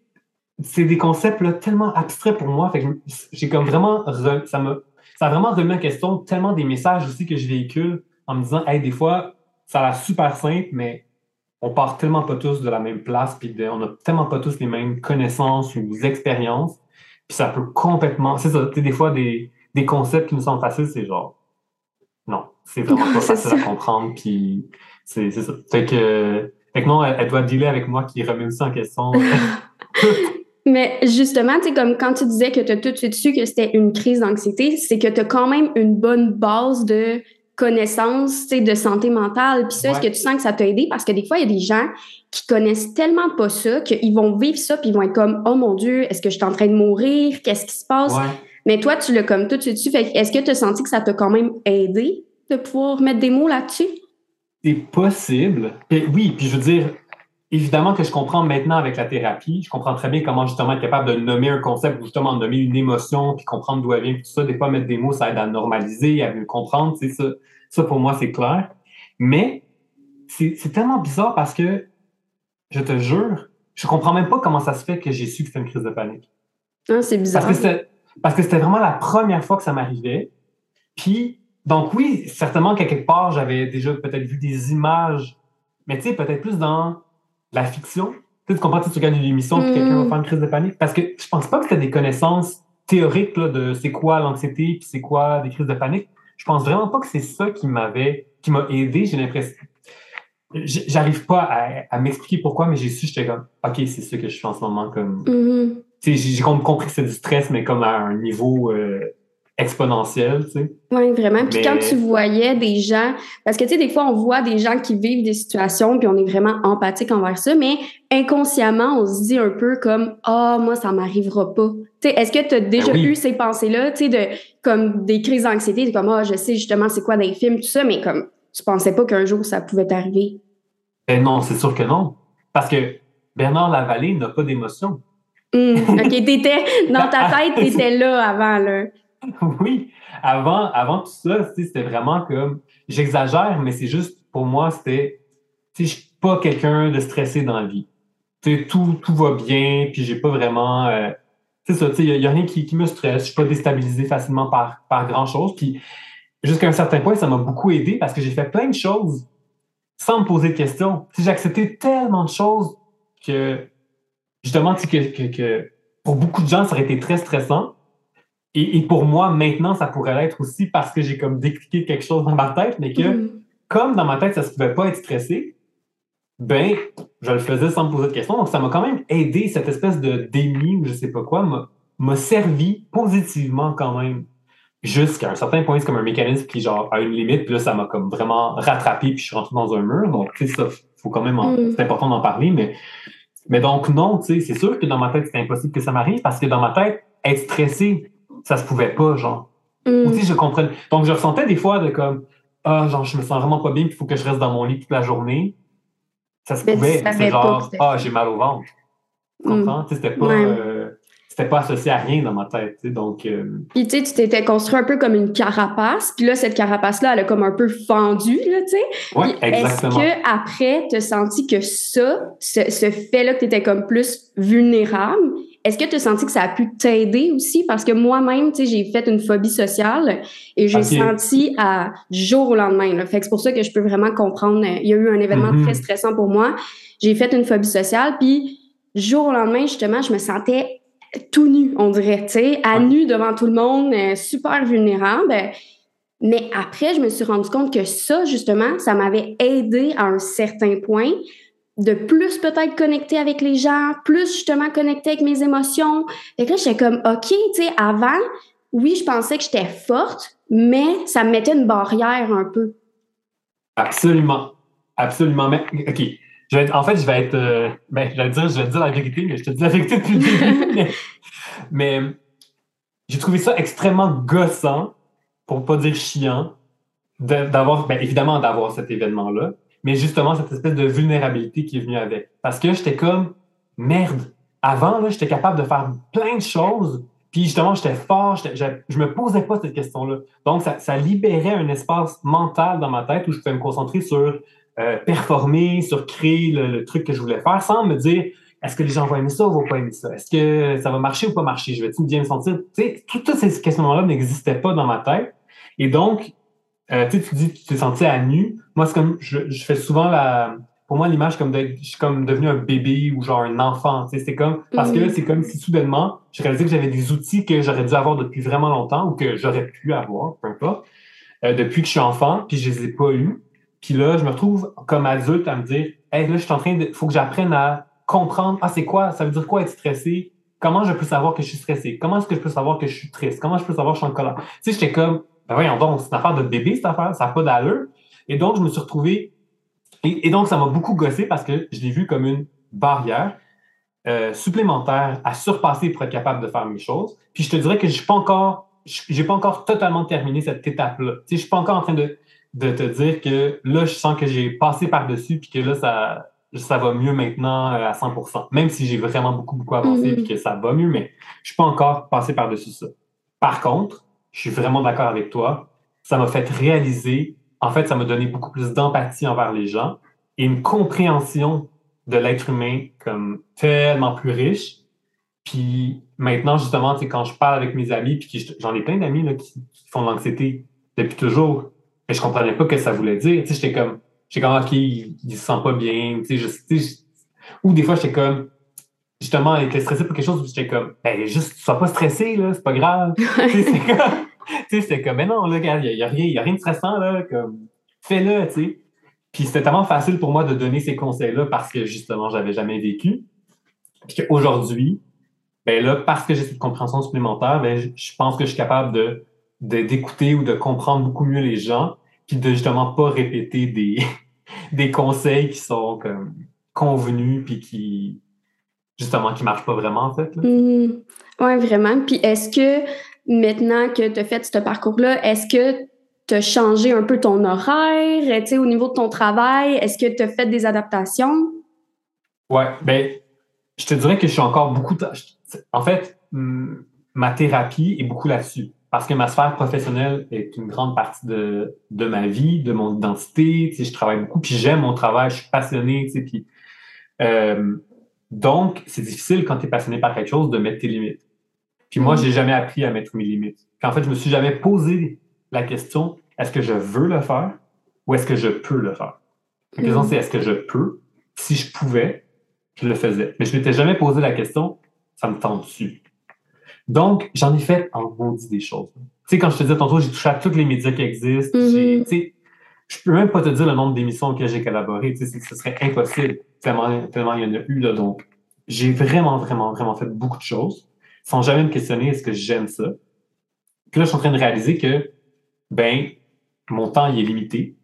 c'est des concepts là, tellement abstraits pour moi. Fait que j'ai comme vraiment. re- ça, me, ça a vraiment remis en question tellement des messages aussi que je véhicule en me disant, hey, des fois, ça a l'air super simple, mais on part tellement pas tous de la même place, puis de- on a tellement pas tous les mêmes connaissances ou expériences, puis ça peut complètement. C'est ça, tu sais, des fois, des, des concepts qui nous semblent faciles, c'est genre. Non, c'est vraiment pas facile à comprendre, puis c'est ça. Fait que, fait que non, elle, elle doit dealer avec moi qui remet aussi en question. Mais justement, tu sais, comme quand tu disais que tu as tout de suite su que c'était une crise d'anxiété, c'est que tu as quand même une bonne base de connaissances, tu de santé mentale. Puis ça, est-ce que tu sens que ça t'a aidé? Parce que des fois, il y a des gens qui connaissent tellement pas ça qu'ils vont vivre ça puis ils vont être comme « Oh mon Dieu, est-ce que je suis en train de mourir? Qu'est-ce qui se passe? ouais. Mais toi, tu l'as comme tout de suite su. Fait que est-ce que tu as senti que ça t'a quand même aidé de pouvoir mettre des mots là-dessus? C'est possible. Et oui, puis je veux dire, évidemment que je comprends maintenant avec la thérapie, je comprends très bien comment justement être capable de nommer un concept, ou justement de nommer une émotion, puis comprendre d'où elle vient, puis tout ça. Des fois, mettre des mots, ça aide à normaliser, à mieux comprendre. C'est ça. Ça, pour moi, c'est clair. Mais c'est tellement bizarre parce que, je te jure, je comprends même pas comment ça se fait que j'ai su que c'était une crise de panique. Hein, c'est bizarre. Parce que c'était vraiment la première fois que ça m'arrivait. Puis, donc oui, certainement qu'à quelque part, j'avais déjà peut-être vu des images, mais tu sais, peut-être plus dans la fiction. Tu sais, tu comprends, tu regardes une émission puis Mm. quelqu'un va faire une crise de panique. Parce que je pense pas que c'était des connaissances théoriques là, de c'est quoi l'anxiété puis c'est quoi des crises de panique. Je pense vraiment pas que c'est ça qui m'avait, qui m'a aidé. J'ai l'impression. J'arrive pas à, à m'expliquer pourquoi, mais j'ai su, j'étais comme, OK, c'est ça que je suis en ce moment comme Mhm. sais, j'ai j'ai com- compris que c'est du stress, mais comme à un niveau euh, exponentiel, tu sais. Oui, vraiment. Puis Mais- quand tu voyais des gens, parce que tu sais, des fois, on voit des gens qui vivent des situations, puis on est vraiment empathique envers ça, mais inconsciemment, on se dit un peu comme Ah, moi, ça m'arrivera pas. Tu sais, est-ce que tu as déjà Ben oui. eu ces pensées-là, tu sais, de comme des crises d'anxiété, comme Ah, je sais justement c'est quoi dans les films, tout ça, mais comme tu pensais pas qu'un jour ça pouvait t'arriver? Ben non, c'est sûr que non. Parce que Bernard Lavallée n'a pas d'émotion. Hum, ok, t'étais dans ta tête, t'étais là avant, là. oui, avant, avant tout ça, c'était vraiment comme. J'exagère, mais c'est juste, pour moi, c'était. Je suis pas quelqu'un de stressé dans la vie. Tu sais, tout, tout va bien, puis j'ai pas vraiment. euh, c'est ça, il n'y a, rien qui, me stresse. Je suis pas déstabilisé facilement par, par grand-chose. Puis jusqu'à un certain point, ça m'a beaucoup aidé parce que j'ai fait plein de choses sans me poser de questions. J'ai accepté tellement de choses que, justement, que pour beaucoup de gens, ça aurait été très stressant. Et, pour moi, maintenant, ça pourrait l'être aussi parce que j'ai comme décliqué quelque chose dans ma tête, mais que mm. comme dans ma tête, ça ne se pouvait pas être stressé, ben, je le faisais sans me poser de questions. Donc, ça m'a quand même aidé, cette espèce de déni ou je sais pas quoi, m'a servi positivement quand même. Jusqu'à un certain point, c'est comme un mécanisme qui, genre, a une limite, puis là, ça m'a comme vraiment rattrapé, puis je suis rentré dans un mur. Donc, tu sais, ça, faut quand même, mm. c'est important d'en parler, mais, mais donc, non, tu sais, c'est sûr que dans ma tête, c'était impossible que ça m'arrive parce que dans ma tête, être stressé, ça se pouvait pas, genre. Mm. Ou si je comprenais. Donc, je ressentais des fois de comme, ah, genre, je me sens vraiment pas bien, il faut que je reste dans mon lit toute la journée. Ça se pouvait. C'est genre, ah, j'ai mal au ventre. Tu mm. comprends? C'était pas. Euh, c'était pas associé à rien dans ma tête. Donc, euh, Puis tu sais, tu t'étais construit un peu comme une carapace. Puis là, cette carapace-là, elle a comme un peu fendu, là, tu sais. Oui, exactement. Est-ce qu'après, tu as senti que ça, ce, ce fait-là que tu étais comme plus vulnérable, est-ce que tu as senti que ça a pu t'aider aussi? Parce que moi-même, tu sais, j'ai fait une phobie sociale et j'ai senti à jour au lendemain. Fait que c'est pour ça que je peux vraiment comprendre. Il y a eu un événement mm-hmm. très stressant pour moi. J'ai fait une phobie sociale, puis jour au lendemain, justement, je me sentais tout nu, on dirait, tu sais, à nu devant tout le monde, euh, super vulnérable. Mais après, je me suis rendu compte que ça, justement, ça m'avait aidé à un certain point de plus peut-être connecter avec les gens, plus justement connecter avec mes émotions. Et là, j'étais comme, OK, tu sais, avant, oui, je pensais que j'étais forte, mais ça me mettait une barrière un peu. Absolument. Absolument. Mais, OK. Je vais en fait, je vais être. Euh, ben, je vais dire, je vais dire la vérité, mais je te dis la vérité depuis le début. mais, j'ai trouvé ça extrêmement gossant, pour pas dire chiant, d'avoir, ben, évidemment, d'avoir cet événement-là mais justement cette espèce de vulnérabilité qui est venue avec. Parce que j'étais comme, merde, avant, j'étais capable de faire plein de choses, puis justement, j'étais fort, je me posais pas cette question-là. Donc, ça, libérait un espace mental dans ma tête où je pouvais me concentrer sur euh, performer, sur créer le, truc que je voulais faire, sans me dire, est-ce que les gens vont aimer ça ou vont pas aimer ça? Est-ce que ça va marcher ou pas marcher? Je vais-tu bien me sentir? Toutes ces questions-là n'existaient pas dans ma tête. Et donc, euh, tu dis que tu t'es senti à nu. Moi, c'est comme, je, je, fais souvent la, pour moi, l'image comme je suis comme devenu un bébé ou genre un enfant. Tu sais, c'est comme, parce que là, c'est comme si soudainement, je réalisais que j'avais des outils que j'aurais dû avoir depuis vraiment longtemps ou que j'aurais pu avoir, peu importe, euh, depuis que je suis enfant, puis je les ai pas eus. Puis là, je me retrouve comme adulte à me dire, hey, là, je suis en train de, faut que j'apprenne à comprendre, ah, c'est quoi, ça veut dire quoi être stressé? Comment je peux savoir que je suis stressé? Comment est-ce que je peux savoir que je suis triste? Comment je peux savoir que je suis en colère? Tu sais, j'étais comme, ben voyons donc, c'est une affaire de bébé, cette affaire, ça n'a pas d'allure. Et donc, je me suis retrouvé. Et, donc, ça m'a beaucoup gossé parce que je l'ai vu comme une barrière euh, supplémentaire à surpasser pour être capable de faire mes choses. Puis je te dirais que je suis pas encore, j'ai pas encore totalement terminé cette étape-là. Tu sais, je suis pas encore en train de, de te dire que là, je sens que j'ai passé par-dessus puis que là, ça, ça va mieux maintenant euh, à 100%. Même si j'ai vraiment beaucoup, beaucoup avancé mm-hmm. puis que ça va mieux, mais je suis pas encore passé par-dessus ça. Par contre, je suis vraiment d'accord avec toi. Ça m'a fait réaliser, en fait, ça m'a donné beaucoup plus d'empathie envers les gens et une compréhension de l'être humain comme tellement plus riche. Puis maintenant, justement, quand je parle avec mes amis, puis j'en ai plein d'amis qui, qui, font de l'anxiété depuis toujours, mais je comprenais pas ce que ça voulait dire. J'étais comme, j'étais comme, OK, il, se sent pas bien. ou des fois, j'étais comme, justement, il était stressé pour quelque chose, j'étais comme, ben, juste, sois pas stressé, là, c'est pas grave. c'est comme, tu sais, c'était comme, mais non, il n'y a, rien, a rien de stressant, là, comme, fais-le, tu sais. Puis c'était tellement facile pour moi de donner ces conseils-là parce que, justement, j'avais jamais vécu. Puis qu'aujourd'hui, ben là, parce que j'ai cette compréhension supplémentaire, ben, je pense que je suis capable de, d'écouter ou de comprendre beaucoup mieux les gens, puis de justement pas répéter des, des conseils qui sont comme convenus, puis qui, justement, qui marchent pas vraiment, en fait. Mmh. oui, vraiment. Puis est-ce que maintenant que tu as fait ce parcours-là, est-ce que tu as changé un peu ton horaire, tu sais, au niveau de ton travail? Est-ce que tu as fait des adaptations? Ouais, ben, je te dirais que je suis encore beaucoup. En fait, ma thérapie est beaucoup là-dessus. Parce que ma sphère professionnelle est une grande partie de, de ma vie, de mon identité. Tu sais, je travaille beaucoup, puis j'aime mon travail, je suis passionné. Tu sais, puis, euh, donc, c'est difficile quand tu es passionné par quelque chose de mettre tes limites. Puis moi, j'ai jamais appris à mettre mes limites. en fait, je me suis jamais posé la question est-ce que je veux le faire ou est-ce que je peux le faire? La question, mm. c'est est-ce que je peux? Si je pouvais, je le faisais. Mais je m'étais jamais posé la question ça me tente dessus. Donc, j'en ai fait en maudit des choses. Tu sais, quand je te disais tantôt, j'ai touché à tous les médias qui existent. Tu sais, je peux même pas te dire le nombre d'émissions auxquelles j'ai collaboré. Tu sais, ce serait impossible. Tellement, tellement il y en a eu, là. Donc, j'ai vraiment, vraiment, vraiment fait beaucoup de choses sans jamais me questionner est-ce que j'aime ça? Puis là, je suis en train de réaliser que, ben, mon temps il est limité,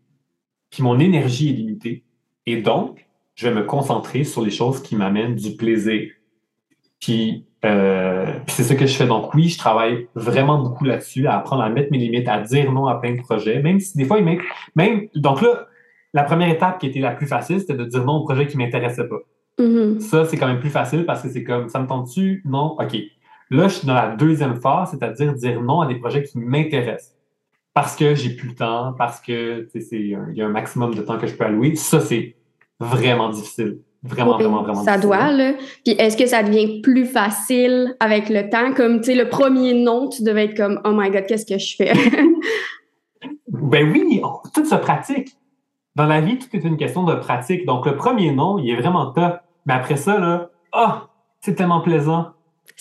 puis mon énergie est limitée. Et donc, je vais me concentrer sur les choses qui m'amènent du plaisir. Puis, euh, c'est ce que je fais. Donc oui, je travaille vraiment beaucoup là-dessus, à apprendre à mettre mes limites, à dire non à plein de projets, même si des fois, même, même donc là, la première étape qui était la plus facile, c'était de dire non au projet qui m'intéressait pas. Mm-hmm. Ça, c'est quand même plus facile parce que c'est comme, ça me tente-tu? Non? OK. Là, je suis dans la deuxième phase, c'est-à-dire dire non à des projets qui m'intéressent. Parce que j'ai plus le temps, parce que il y a un maximum de temps que je peux allouer. Ça, c'est vraiment difficile. Vraiment, vraiment, vraiment Ça doit, là. Puis est-ce que ça devient plus facile avec le temps? Comme, tu sais, le premier non, tu devais être comme, oh my God, qu'est-ce que je fais? ben oui, tout se pratique. Dans la vie, tout est une question de pratique. Donc, le premier non, il est vraiment top. Mais après ça, là, oh, c'est tellement plaisant.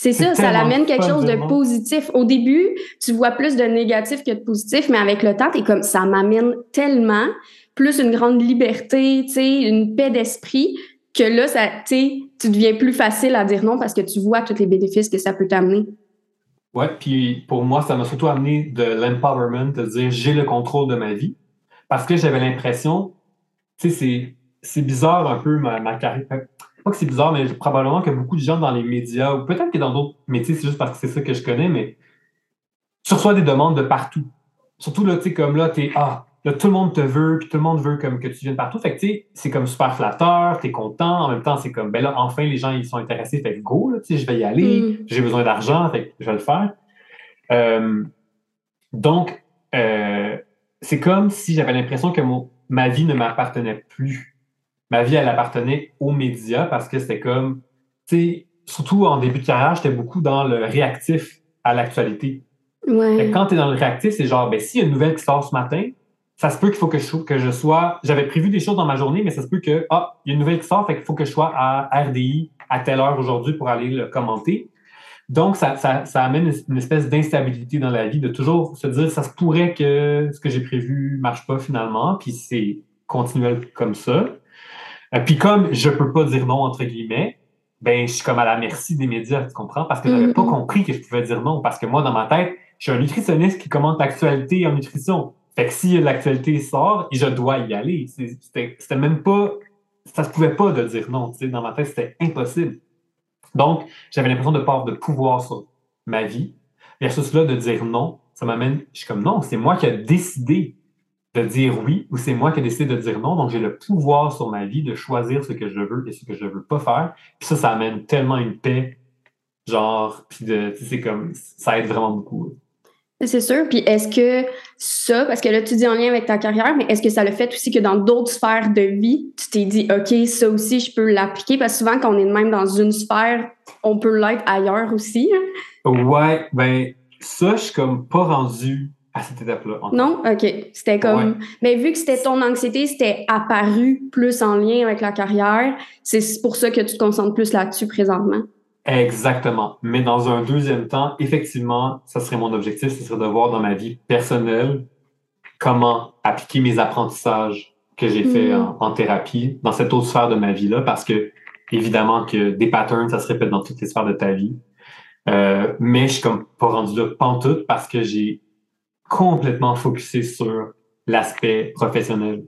C'est ça, ça l'amène quelque chose de positif. Au début, tu vois plus de négatif que de positif, mais avec le temps, tu es comme ça m'amène tellement plus une grande liberté, tu sais, une paix d'esprit que là, ça, tu deviens plus facile à dire non parce que tu vois tous les bénéfices que ça peut t'amener. Ouais, puis pour moi, ça m'a surtout amené de l'empowerment, de dire j'ai le contrôle de ma vie. Parce que j'avais l'impression, tu sais, c'est bizarre un peu ma, ma carrière. Pas que c'est bizarre, mais probablement que beaucoup de gens dans les médias, ou peut-être que dans d'autres métiers, c'est juste parce que c'est ça que je connais, mais tu reçois des demandes de partout. Surtout là, tu sais, comme là, tu es Ah, là, tout le monde te veut, puis tout le monde veut comme que tu viennes partout. Fait que, tu sais, c'est comme super flatteur, tu es content. En même temps, c'est comme, ben là, enfin, les gens, ils sont intéressés. Fait que go, tu sais, je vais y aller. Mm. J'ai besoin d'argent, fait que je vais le faire. Euh, donc, euh, c'est comme si j'avais l'impression que mon, ma vie ne m'appartenait plus. Ma vie, elle appartenait aux médias parce que c'était comme, tu sais, surtout en début de carrière, j'étais beaucoup dans le réactif à l'actualité. Ouais. Quand tu es dans le réactif, c'est genre, ben, s'il y a une nouvelle qui sort ce matin, ça se peut qu'il faut que je, que je sois. J'avais prévu des choses dans ma journée, mais ça se peut que, ah, il y a une nouvelle qui sort, fait qu'il faut que je sois à RDI à telle heure aujourd'hui pour aller le commenter. Donc, ça, ça, ça amène une espèce d'instabilité dans la vie, de toujours se dire, ça se pourrait que ce que j'ai prévu marche pas finalement, puis c'est continuel comme ça. Euh, puis comme je peux pas dire non, entre guillemets, ben, je suis comme à la merci des médias, tu comprends? Parce que j'avais pas mm-hmm. compris que je pouvais dire non, parce que moi, dans ma tête, je suis un nutritionniste qui commente l'actualité en nutrition. Fait que si l'actualité sort, je dois y aller. C'était même pas. Ça se pouvait pas de dire non. Dans ma tête, c'était impossible. Donc, j'avais l'impression de pas de pouvoir sur ma vie. Versus là, de dire non, ça m'amène. Je suis comme non, c'est moi qui ai décidé de dire oui ou c'est moi qui ai décidé de dire non. Donc, j'ai le pouvoir sur ma vie de choisir ce que je veux et ce que je veux pas faire. Puis ça, ça amène tellement une paix. Genre, puis c'est comme. Ça aide vraiment beaucoup. C'est sûr. Puis est-ce que ça, parce que là, tu dis en lien avec ta carrière, mais est-ce que ça le fait aussi que dans d'autres sphères de vie, tu t'es dit, OK, ça aussi, je peux l'appliquer? Parce que souvent, quand on est même dans une sphère, on peut l'être ailleurs aussi. Hein? Ouais, ben, ça, je suis comme pas rendu à cette étape-là. Non? OK. C'était comme. Mais vu que c'était ton anxiété, c'était apparu plus en lien avec la carrière, c'est pour ça que tu te concentres plus là-dessus présentement? Exactement. Mais dans un deuxième temps, effectivement, ça serait mon objectif, ce serait de voir dans ma vie personnelle comment appliquer mes apprentissages que j'ai fait mm. en, thérapie dans cette autre sphère de ma vie-là, parce que évidemment que des patterns, ça se répète dans toutes les sphères de ta vie. Euh, mais je suis comme pas rendu là pantoute parce que j'ai complètement focusé sur l'aspect professionnel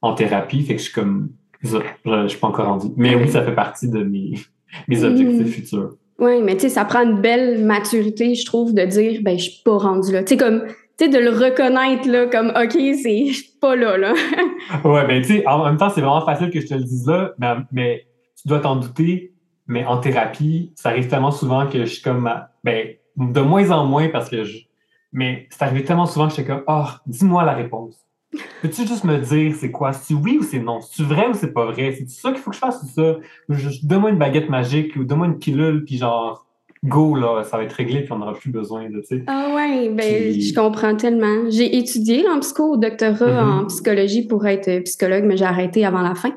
en thérapie. Fait que je suis comme, je, je suis pas encore rendu. Mais oui, ça fait partie de mes, mes objectifs mm. futurs. Oui, mais tu sais, ça prend une belle maturité, je trouve, de dire, ben, je suis pas rendu là. Tu sais, comme, tu sais, de le reconnaître, là, comme, OK, c'est, je suis pas là, là. ouais, ben, tu sais, en même temps, c'est vraiment facile que je te le dise là, mais, mais tu dois t'en douter. Mais en thérapie, ça arrive tellement souvent que je suis comme, ben, de moins en moins parce que je, mais c'est arrivé tellement souvent que j'étais comme, oh, dis-moi la réponse. Peux-tu juste me dire c'est quoi? Si oui ou c'est non? C'est vrai ou c'est pas vrai? C'est ça qu'il faut que je fasse ou ça? Donne-moi une baguette magique ou donne-moi une pilule, puis genre, go, là, ça va être réglé, puis on n'aura plus besoin de, tu sais. Ah ouais, ben, je comprends tellement. J'ai étudié en psycho, au doctorat mm-hmm. en psychologie pour être psychologue, mais j'ai arrêté avant la fin.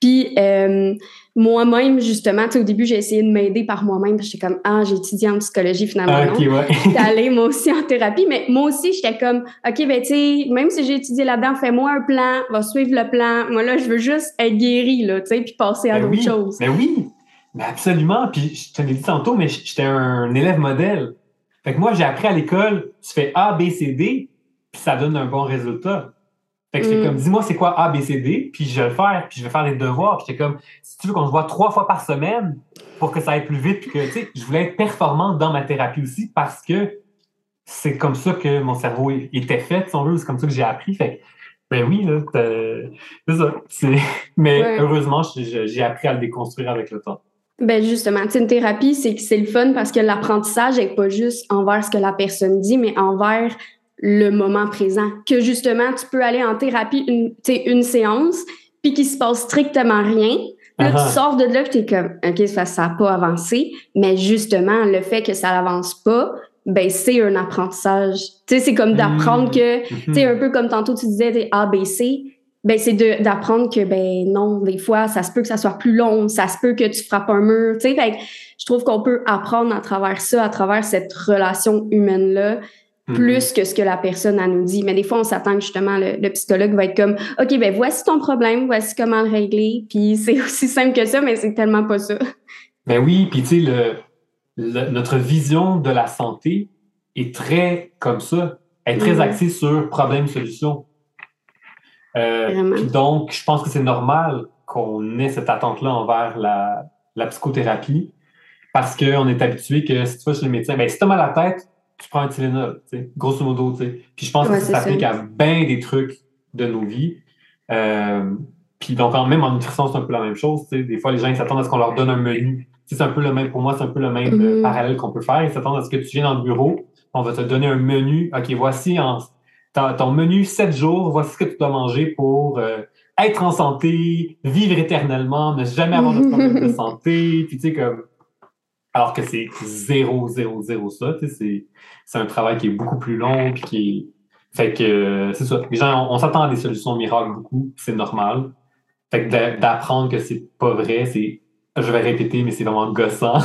Puis, euh, moi-même, justement, au début, j'ai essayé de m'aider par moi-même. J'étais comme, ah, j'ai étudié en psychologie finalement. Ah, ok, ouais. allée moi aussi en thérapie, mais moi aussi, j'étais comme, OK, ben, tu sais, même si j'ai étudié là-dedans, fais-moi un plan, va suivre le plan. Moi, là, je veux juste être guérie, là, tu sais, puis passer à Ben d'autres oui, choses. Mais oui, mais absolument. Puis je te l'ai dit tantôt, mais j'étais un élève modèle. Fait que moi, j'ai appris à l'école, tu fais A, B, C, D, puis ça donne un bon résultat. Fait que j'étais Mm. comme, dis-moi c'est quoi A, B, C, D, puis je vais le faire, puis je vais faire les devoirs. Puis j'étais comme, si tu veux qu'on se voit trois fois par semaine pour que ça aille plus vite, puis que, tu sais, je voulais être performante dans ma thérapie aussi parce que c'est comme ça que mon cerveau était fait, si on veut, c'est comme ça que j'ai appris. Fait que, ben oui, là, c'est ça. Mais Ouais. heureusement, j'ai j'ai appris à le déconstruire avec le temps. Ben justement, tu sais, une thérapie, c'est que c'est le fun parce que l'apprentissage n'est pas juste envers ce que la personne dit, mais envers le moment présent. Que justement, tu peux aller en thérapie une, tu une séance, puis qu'il se passe strictement rien. Là, tu sors de là, puis t'es comme, OK, ça n'a pas avancé. Mais justement, le fait que ça n'avance pas, ben c'est un apprentissage. Tu sais, c'est comme d'apprendre Mm. que Mhm. tu sais, un peu comme tantôt tu disais des ABC, ben c'est d'apprendre que ben non, des fois, ça se peut que ça soit plus long, ça se peut que tu frappes un mur, tu sais. Fait je trouve qu'on peut apprendre à travers ça, à travers cette relation humaine-là, Mhm. plus que ce que la personne a nous dit. Mais des fois, on s'attend que justement le, le psychologue va être comme OK, ben voici ton problème, voici comment le régler. Puis c'est aussi simple que ça, mais c'est tellement pas ça. Ben oui, puis tu sais, le, le- notre vision de la santé est très comme ça. Elle est très Mhm. axée sur problème-solution. Euh, donc, je pense que c'est normal qu'on ait cette attente-là envers la, la psychothérapie parce qu'on est habitué que si tu vas chez le médecin, ben, si tu as mal à la tête, tu prends un Tylenol, tu sais, grosso modo. tu sais. Puis je pense Ouais, que ça s'applique à bien des trucs de nos vies. Euh, puis donc, même en nutrition, c'est un peu la même chose. tu sais. Des fois, les gens ils s'attendent à ce qu'on leur donne un menu. C'est un peu le même, pour moi, c'est un peu le même euh, Mhm. parallèle qu'on peut faire. Ils s'attendent à ce que tu viennes dans le bureau, on va te donner un menu. OK, voici en, ton, ton menu 7 jours, voici ce que tu dois manger pour euh, être en santé, vivre éternellement, ne jamais avoir de problème de santé. Puis tu sais, comme. Alors que c'est zéro, zéro, zéro ça. C'est, un travail qui est beaucoup plus long, puis qui est. Fait que euh, c'est ça. Les gens, on, on s'attend à des solutions miracles beaucoup, c'est normal. Fait que d'a- d'apprendre que c'est pas vrai, c'est. Je vais répéter, mais c'est vraiment gossant.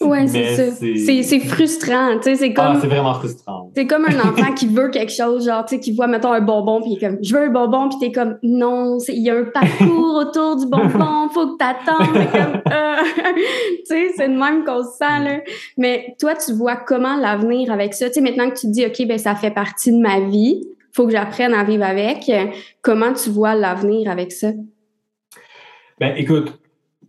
Ouais, c'est ça. c'est- frustrant, tu sais, c'est Ah, comme c'est vraiment frustrant. C'est comme un enfant qui veut quelque chose, genre, tu sais, qui voit, mettons, un bonbon, puis il est comme, je veux un bonbon, puis t'es comme, non, il y a un parcours autour du bonbon, faut que t'attendes. Comme, euh, tu sais, c'est de même qu'on se sent, là. Mais toi, tu vois comment l'avenir avec ça? Tu sais, maintenant que tu te dis, OK, ben, ça fait partie de ma vie, faut que j'apprenne à vivre avec. Comment tu vois l'avenir avec ça? Ben, écoute,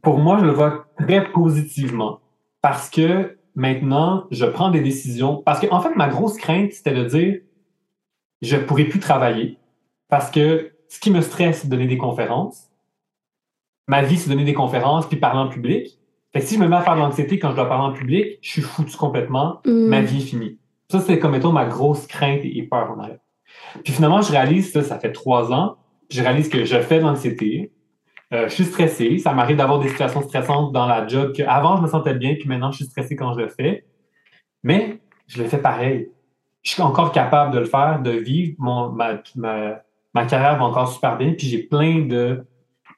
pour moi, je le vois très positivement parce que maintenant, je prends des décisions. Parce que, en fait, ma grosse crainte, c'était de dire je ne pourrai plus travailler parce que ce qui me stresse, c'est de donner des conférences. Ma vie, c'est de donner des conférences puis parler en public. Fait que si je me mets à faire de l'anxiété quand je dois parler en public, je suis foutu complètement. Hmm. ma vie est finie. Ça, c'est comme, mettons, ma grosse crainte et peur en arrière. Puis finalement, je réalise, ça, ça fait trois ans, je réalise que je fais de l'anxiété, euh, je suis stressé, ça m'arrive d'avoir des situations stressantes dans la job que avant je me sentais bien, puis maintenant je suis stressé quand je le fais. Mais je le fais pareil. Je suis encore capable de le faire, de vivre. Mon, ma, ma, ma carrière va encore super bien, puis j'ai plein de,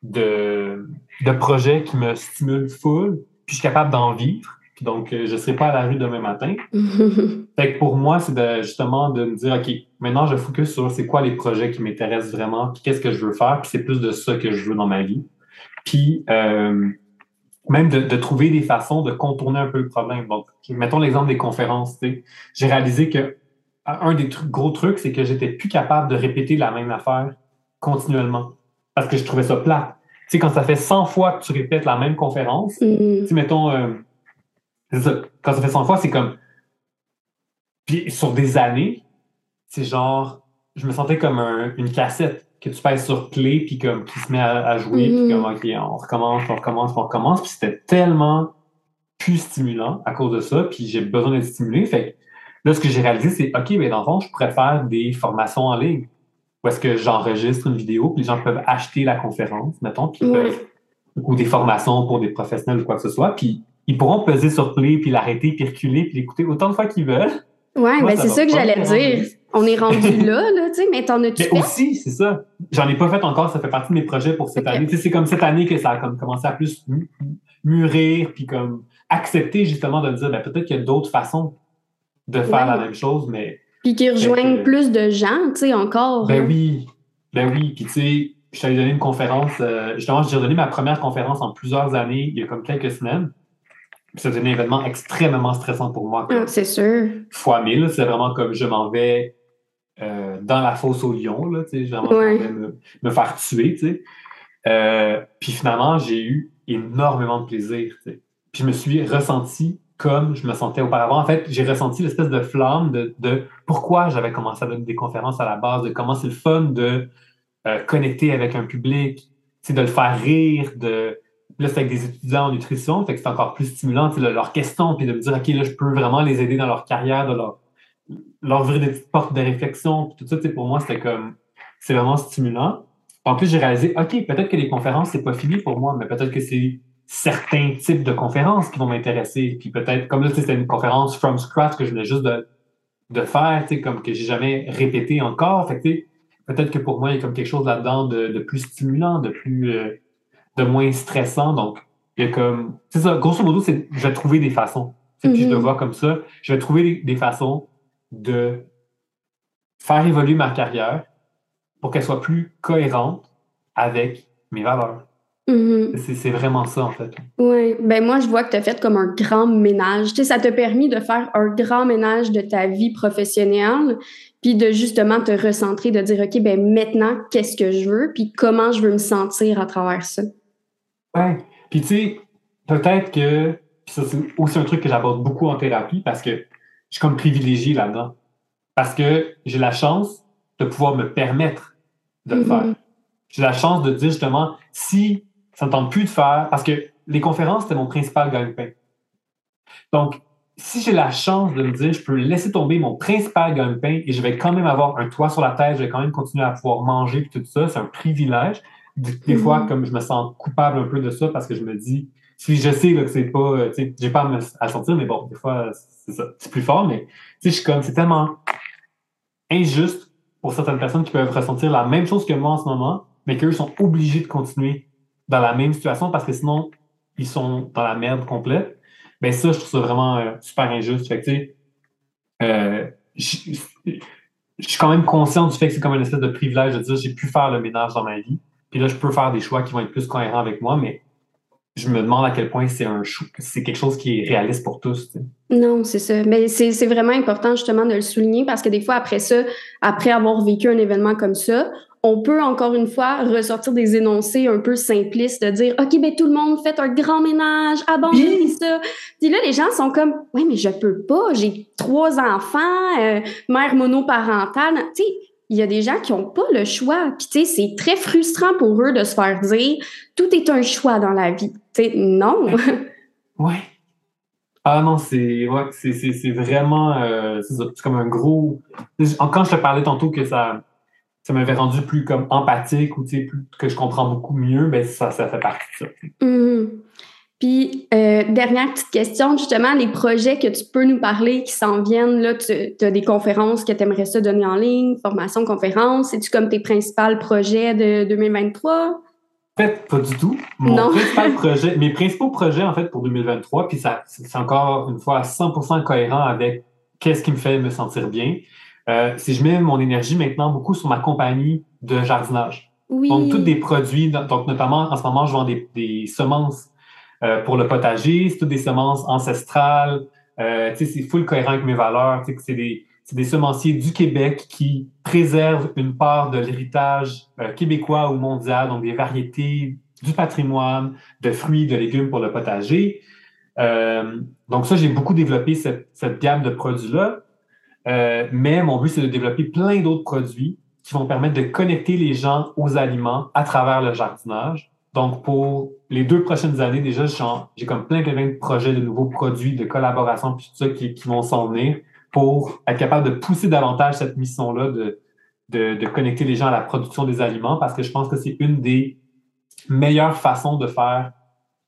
de, de projets qui me stimulent full, puis je suis capable d'en vivre. Donc, euh, je ne serai pas à la rue demain matin. Fait que pour moi, c'est de, justement de me dire, OK, maintenant, je focus sur c'est quoi les projets qui m'intéressent vraiment, puis qu'est-ce que je veux faire, puis c'est plus de ça que je veux dans ma vie. Puis, euh, même de, de trouver des façons de contourner un peu le problème. Donc, mettons l'exemple des conférences. J'ai réalisé que un des trucs, gros trucs, c'est que j'étais plus capable de répéter la même affaire continuellement parce que je trouvais ça plat. Tu sais, quand ça fait 100 fois que tu répètes la même conférence, Hmm. sais, mettons, euh, c'est ça, quand ça fait 100 fois, c'est comme. Puis sur des années, c'est genre, je me sentais comme un- une cassette que tu pèses sur play, puis comme qui se met à, à jouer, puis comme, OK, on recommence, on recommence, on recommence. Puis c'était tellement plus stimulant à cause de ça, puis j'ai besoin d'être stimulé. Fait que là, ce que j'ai réalisé, c'est, OK, mais dans le fond, je pourrais faire des formations en ligne. Où est-ce que j'enregistre une vidéo, puis les gens peuvent acheter la conférence, mettons, puis ils Ouais. peuvent ou des formations pour des professionnels ou quoi que ce soit, puis ils pourront peser sur play, puis l'arrêter, puis reculer, puis l'écouter autant de fois qu'ils veulent. Moi, ben c'est ça que j'allais me dire. On est rendu là, là, tu sais, mais t'en as-tu fait? aussi, c'est ça. J'en ai pas fait encore, ça fait partie de mes projets pour cette année. Tu sais, c'est comme cette année que ça a comme commencé à plus mûrir, puis comme accepter justement de dire, ben, peut-être qu'il y a d'autres façons de faire la même chose, mais... Puis qui rejoignent plus de gens, tu sais, encore. Ben hein. oui, ben oui, puis tu sais, je suis allé donner une conférence, euh, justement, j'ai donné ma première conférence en plusieurs années, il y a comme quelques semaines. C'était un événement extrêmement stressant pour moi. Ah, c'est sûr. Fois mille, c'est vraiment comme je m'en vais euh, dans la fosse au lion, là, tu sais, je vais me, faire tuer, tu sais. Euh, puis finalement, j'ai eu énormément de plaisir, tu sais. Puis je me suis ressenti comme je me sentais auparavant. En fait, j'ai ressenti l'espèce de flamme de, de pourquoi j'avais commencé à donner des conférences à la base, de comment c'est le fun de euh, connecter avec un public, de le faire rire, de. Là, c'est avec des étudiants en nutrition, fait que c'est encore plus stimulant, leur question, puis de me dire, OK, là, je peux vraiment les aider dans leur carrière, de leur, ouvrir des petites portes de réflexion, tout ça, pour moi, c'était comme, c'est vraiment stimulant. En plus, j'ai réalisé, OK, peut-être que les conférences, c'est pas fini pour moi, mais peut-être que c'est certains types de conférences qui vont m'intéresser. Puis peut-être, comme là, c'était une conférence from scratch que je venais juste de, de faire, comme que j'ai jamais répété encore. Fait peut-être que pour moi, il y a comme quelque chose là-dedans de, plus stimulant, de plus euh, de moins stressant. Donc, il y a comme. C'est ça, grosso modo, c'est je vais trouver des façons. Puis je le mm-hmm. vois comme ça. Je vais trouver des, façons de faire évoluer ma carrière pour qu'elle soit plus cohérente avec mes valeurs. Mm-hmm. C'est vraiment ça, en fait. Oui. Ben moi, je vois que tu as fait comme un grand ménage. Tu sais, ça t'a permis de faire un grand ménage de ta vie professionnelle, puis de justement te recentrer, de dire, OK, ben maintenant, qu'est-ce que je veux, puis comment je veux me sentir à travers ça? Oui. Puis tu sais, peut-être que, ça c'est aussi un truc que j'aborde beaucoup en thérapie parce que je suis comme privilégié là-dedans. Parce que j'ai la chance de pouvoir me permettre de le faire. Mm-hmm. J'ai la chance de dire justement, si ça ne tente plus de faire, parce que les conférences, c'était mon principal gagne-pain. Donc, si j'ai la chance de me dire, je peux laisser tomber mon principal gagne-pain et je vais quand même avoir un toit sur la tête, je vais quand même continuer à pouvoir manger et tout ça, c'est un privilège. Des, fois, mhm. comme je me sens coupable un peu de ça parce que je me dis, si je sais que c'est pas, euh, tu sais, j'ai pas à, me, sortir, mais bon, des fois, c'est ça, c'est plus fort, mais tu sais, je suis comme, c'est tellement injuste pour certaines personnes qui peuvent ressentir la même chose que moi en ce moment, mais qu'eux sont obligés de continuer dans la même situation parce que sinon, ils sont dans la merde complète ben ça, je trouve ça vraiment euh, super injuste. Fait que, tu sais, euh, je suis quand même conscient du fait que c'est comme une espèce de privilège de dire j'ai pu faire le ménage dans ma vie. Puis là, je peux faire des choix qui vont être plus cohérents avec moi, mais je me demande à quel point c'est un c'est quelque chose qui est réaliste pour tous. Non, c'est ça. Mais c'est vraiment important justement de le souligner parce que des fois, après ça, après avoir vécu un événement comme ça, on peut encore une fois ressortir des énoncés un peu simplistes de dire OK, ben tout le monde fait un grand ménage, abandonnez ça. Puis là, les gens sont comme Oui, mais je peux pas, j'ai trois enfants, euh, mère monoparentale. Tu sais, il y a des gens qui n'ont pas le choix. Puis tu sais, c'est très frustrant pour eux de se faire dire tout est un choix dans la vie. Tu sais, non. ouais. Ah non, c'est ouais, c'est vraiment euh, c'est comme un gros. Quand je te parlais tantôt que ça ça m'avait rendu plus comme empathique ou plus, que je comprends beaucoup mieux, ben ça, ça fait partie de ça. Mm-hmm. Puis, euh, dernière petite question, justement, les projets que tu peux nous parler qui s'en viennent, là, tu as des conférences que tu aimerais ça donner en ligne, formation, conférence, c'est-tu comme tes principaux projets de 2023? En fait, pas du tout. Mon Principal projet, mes principaux projets, en fait, pour 2023, puis ça, c'est encore une fois 100% cohérent avec qu'est-ce qui me fait me sentir bien. Euh, si je mets mon énergie maintenant beaucoup sur ma compagnie de jardinage. Donc, tous des produits, donc notamment en ce moment, je vends des, semences euh, pour le potager, c'est toutes des semences ancestrales. Euh, c'est full cohérent avec mes valeurs. C'est des, des, semenciers du Québec qui préservent une part de l'héritage euh, québécois ou mondial, donc des variétés du patrimoine, de fruits, de légumes pour le potager. donc ça, j'ai beaucoup développé cette, cette gamme de produits-là. Euh, mais mon but, c'est de développer plein d'autres produits qui vont permettre de connecter les gens aux aliments à travers le jardinage. Donc, pour les deux prochaines années, déjà, j'ai comme plein, de projets de nouveaux produits, de collaboration, puis tout ça qui, vont s'en venir pour être capable de pousser davantage cette mission-là de, de, connecter les gens à la production des aliments parce que je pense que c'est une des meilleures façons de faire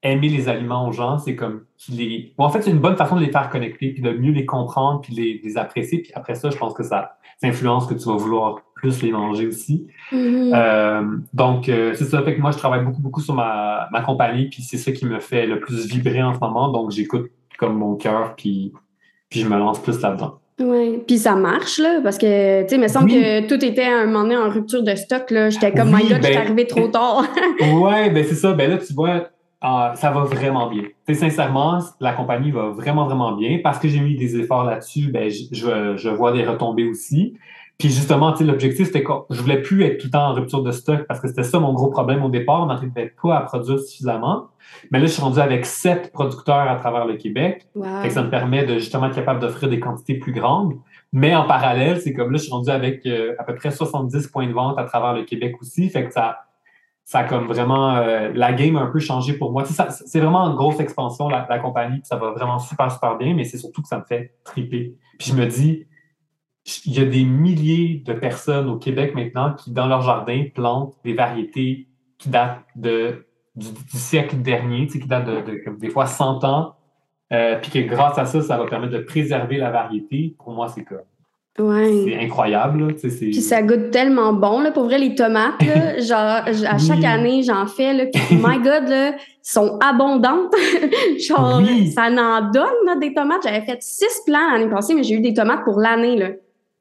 aimer les aliments aux gens, c'est comme les. en fait, c'est une bonne façon de les faire connecter, puis de mieux les comprendre, puis les apprécier. Puis après ça, je pense que ça, ça, influence que tu vas vouloir plus les manger aussi. Mm-hmm. Euh, donc, euh, c'est ça. Fait que moi, je travaille beaucoup, beaucoup sur ma, ma compagnie, puis c'est ça qui me fait le plus vibrer en ce moment. Donc, j'écoute comme mon cœur, puis, puis je me lance plus là-dedans. Oui, puis ça marche, là, parce que, tu sais, il me semble que tout était à un moment donné en rupture de stock, là. J'étais comme, my God, je suis ben, arrivé trop tard. oui, ben c'est ça. Ben là, tu vois, ah, ça va vraiment bien. Tu sincèrement, la compagnie va vraiment, vraiment bien. Parce que j'ai mis des efforts là-dessus, ben, je, je, vois des retombées aussi. Puis justement, l'objectif, c'était que je voulais plus être tout le temps en rupture de stock parce que c'était ça mon gros problème au départ. On n'arrivait pas à produire suffisamment. Mais là, je suis rendu avec sept producteurs à travers le Québec. ça me permet de justement être capable d'offrir des quantités plus grandes. Mais en parallèle, c'est comme là, je suis rendu avec euh, à peu près 70 points de vente à travers le Québec aussi. Fait que ça, ça a comme vraiment euh, la game a un peu changé pour moi. C'est vraiment une grosse expansion, la, compagnie, ça va vraiment super, super bien, mais c'est surtout que ça me fait triper. Puis je me dis, il y a des milliers de personnes au Québec maintenant qui, dans leur jardin, plantent des variétés qui datent de, du, siècle dernier, qui datent de, des fois 100 ans, euh, puis que grâce à ça, ça va permettre de préserver la variété. Pour moi, c'est comme c'est incroyable. Puis ça goûte tellement bon. Là, pour vrai, les tomates, genre, à chaque année, j'en fais. Là, puis, my God, là, sont abondantes. genre, ça en donne des tomates. J'avais fait six plants l'année passée, mais j'ai eu des tomates pour l'année. là.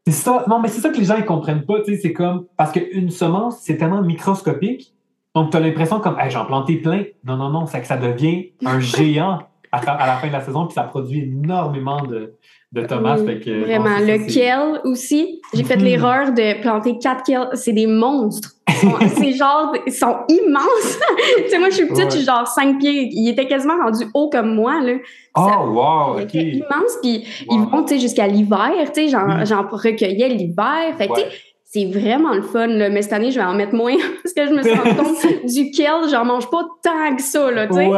C'est ça. Non, mais c'est ça que les gens ne comprennent pas. C'est comme. Parce qu'une semence, c'est tellement microscopique. Donc, tu as l'impression comme, j'en planté plein. Non, non, non, c'est que ça devient un géant à, la fin de la saison, puis ça produit énormément de, de tomates. vraiment. le kale aussi. J'ai fait mhm. l'erreur de planter quatre kale. C'est des monstres. c'est genre, ils sont immenses. tu sais, moi, je suis petite, je suis genre 5 pieds. Ils étaient quasiment rendus hauts comme moi, là. Oh, wow, OK. immense, puis ils vont, tu sais, jusqu'à l'hiver, tu sais, j'en recueillais l'hiver. Fait tu sais, c'est vraiment le fun, là. mais cette année, je vais en mettre moins parce que je me suis rendu compte duquel j'en mange pas tant que ça, là, tu sais.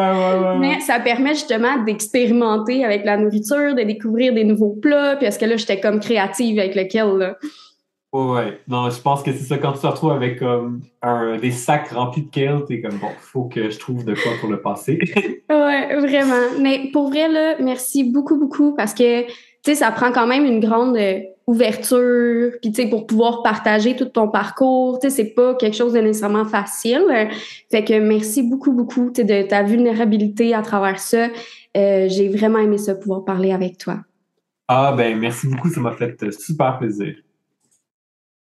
mais ça permet justement d'expérimenter avec la nourriture, de découvrir des nouveaux plats, puis est-ce que là, j'étais comme créative avec lequel, là. Ouais, non, je pense que c'est ça. Quand tu te retrouves avec comme un, des sacs remplis de kale, t'es comme bon, faut que je trouve de quoi pour le passer. ouais, vraiment. Mais pour vrai, là, merci beaucoup, beaucoup parce que, tu sais, ça prend quand même une grande euh, ouverture, puis tu sais, pour pouvoir partager tout ton parcours, tu sais, c'est pas quelque chose de nécessairement facile. Fait que merci beaucoup, beaucoup de ta vulnérabilité à travers ça. Euh, j'ai vraiment aimé ça, pouvoir parler avec toi. Ah ben, merci beaucoup, ça m'a fait super plaisir.